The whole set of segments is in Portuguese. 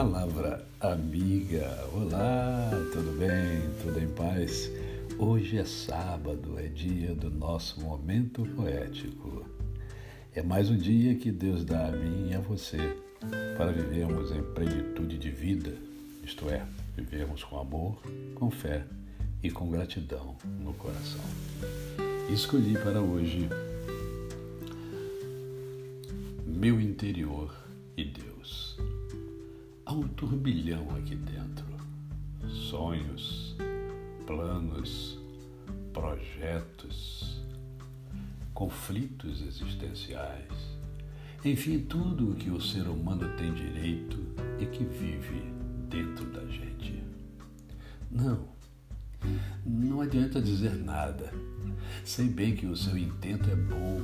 Palavra amiga, olá, tudo bem? Tudo em paz? Hoje é sábado, é dia do nosso momento poético. É mais um dia que Deus dá a mim e a você para vivermos em plenitude de vida, isto é, vivermos com amor, com fé e com gratidão no coração. Escolhi para hoje meu interior e Deus. Há um turbilhão aqui dentro. Sonhos, planos, projetos, conflitos existenciais. Enfim, tudo o que o ser humano tem direito e que vive dentro da gente. Não, não adianta dizer nada. Sei bem que o seu intento é bom,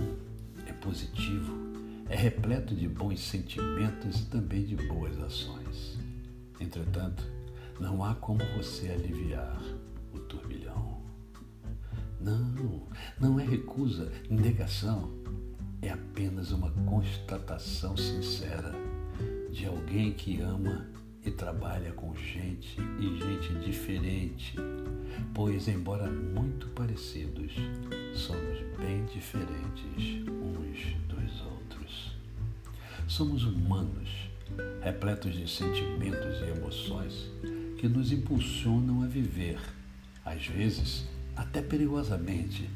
é positivo é repleto de bons sentimentos e também de boas ações. Entretanto, não há como você aliviar o turbilhão. Não, não é recusa, negação. É apenas uma constatação sincera de alguém que ama e trabalha com gente e gente diferente, pois, embora muito parecidos, somos bem diferentes uns dos outros. Somos humanos, repletos de sentimentos e emoções que nos impulsionam a viver, às vezes até perigosamente,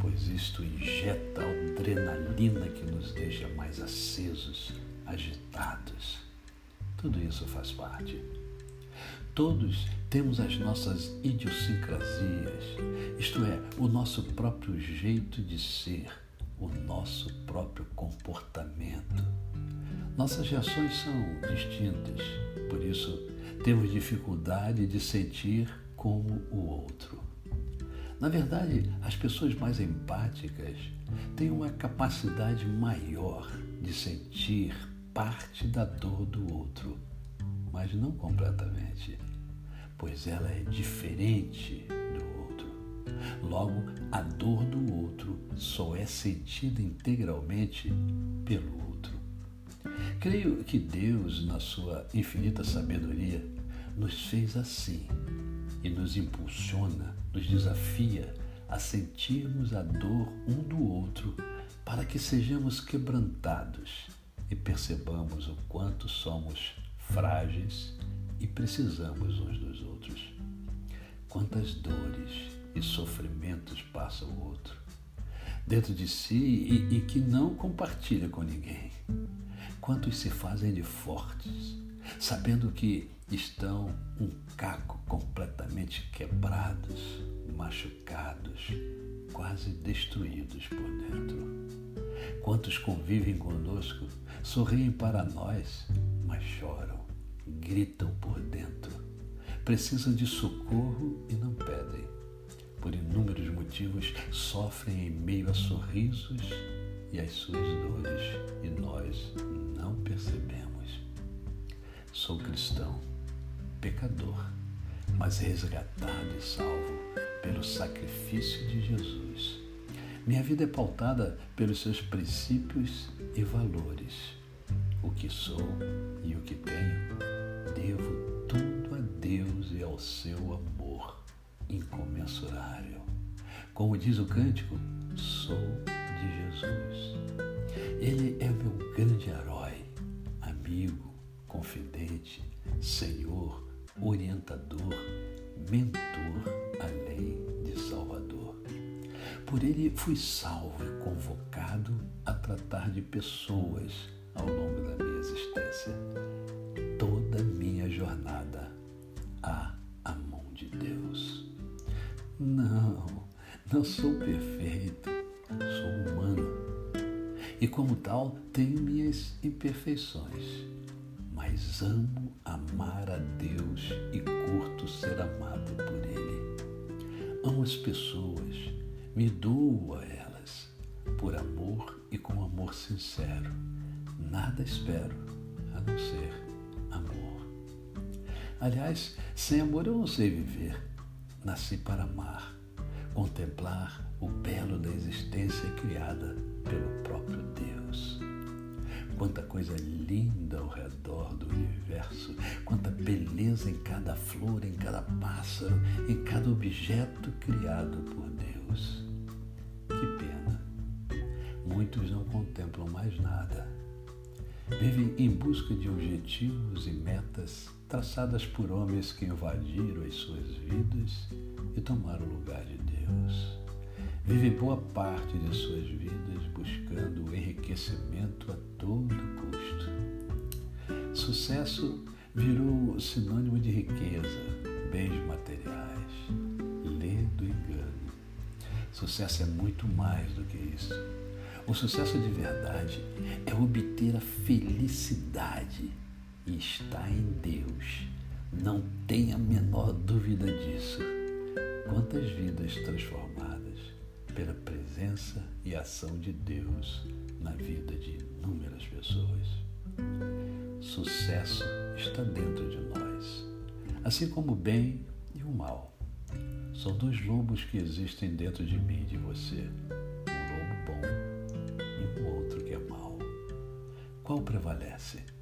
pois isto injeta adrenalina que nos deixa mais acesos, agitados. Tudo isso faz parte. Todos temos as nossas idiosincrasias, isto é, o nosso próprio jeito de ser, o nosso próprio comportamento. Nossas reações são distintas, por isso temos dificuldade de sentir como o outro. Na verdade, as pessoas mais empáticas têm uma capacidade maior de sentir parte da dor do outro, mas não completamente, pois ela é diferente do outro. Logo, a dor do outro só é sentida integralmente pelo outro. Creio que Deus, na sua infinita sabedoria, nos fez assim e nos impulsiona, nos desafia a sentirmos a dor um do outro para que sejamos quebrantados e percebamos o quanto somos frágeis e precisamos uns dos outros. Quantas dores e sofrimentos passa o outro dentro de si e, e que não compartilha com ninguém. Quantos se fazem de fortes, sabendo que estão um caco completamente quebrados, machucados, quase destruídos por dentro. Quantos convivem conosco, sorriem para nós, mas choram, gritam por dentro, precisam de socorro e não pedem. Por inúmeros motivos, sofrem em meio a sorrisos e as suas dores, e nós não percebemos. Sou cristão, pecador, mas resgatado e salvo pelo sacrifício de Jesus. Minha vida é pautada pelos seus princípios e valores. O que sou e o que tenho, devo tudo a Deus e ao seu amor incomensurável. Como diz o cântico, sou de Jesus. Ele é meu grande herói, amigo, confidente, Senhor, orientador, mentor, além de Salvador. Por ele fui salvo e convocado a tratar de pessoas ao longo da minha existência. Toda minha jornada há a mão de Deus. Não, não sou perfeito sou humano e, como tal, tenho minhas imperfeições, mas amo amar a Deus e curto ser amado por Ele. Amo as pessoas, me dou a elas, por amor e com amor sincero. Nada espero a não ser amor. Aliás, sem amor eu não sei viver. Nasci para amar contemplar o belo da existência criada pelo próprio Deus. Quanta coisa linda ao redor do universo, quanta beleza em cada flor, em cada pássaro, em cada objeto criado por Deus. Que pena. Muitos não contemplam mais nada. Vivem em busca de objetivos e metas traçadas por homens que invadiram as suas vidas e tomaram o lugar de Deus. Vivem boa parte de suas vidas buscando o enriquecimento a todo custo. Sucesso virou sinônimo de riqueza, bens materiais, ledo engano. Sucesso é muito mais do que isso. O sucesso de verdade é obter a felicidade está em Deus. Não tenha a menor dúvida disso. Quantas vidas transformadas pela presença e ação de Deus na vida de inúmeras pessoas. Sucesso está dentro de nós, assim como o bem e o mal. São dois lobos que existem dentro de mim e de você. Um lobo bom e um outro que é mau. Qual prevalece?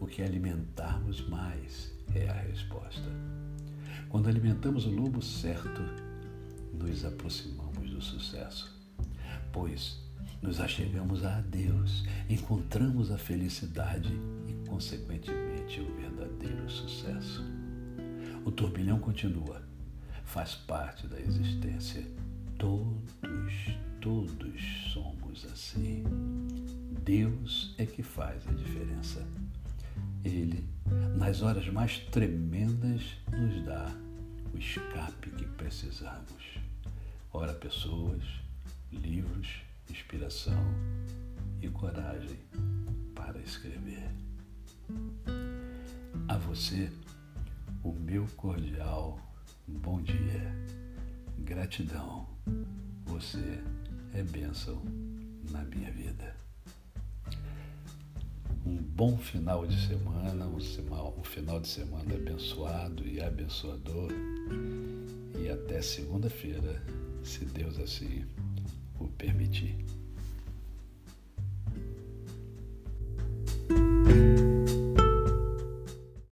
O que alimentarmos mais é a resposta. Quando alimentamos o lobo certo, nos aproximamos do sucesso, pois nos achegamos a Deus, encontramos a felicidade e, consequentemente, o verdadeiro sucesso. O turbilhão continua, faz parte da existência. Todos, todos somos assim. Deus é que faz a diferença. Ele, nas horas mais tremendas, nos dá o escape que precisamos. Ora, pessoas, livros, inspiração e coragem para escrever. A você, o meu cordial bom dia. Gratidão. Você é bênção na minha vida um bom final de semana, um, final de semana abençoado e abençoador. E até segunda-feira, se Deus assim o permitir.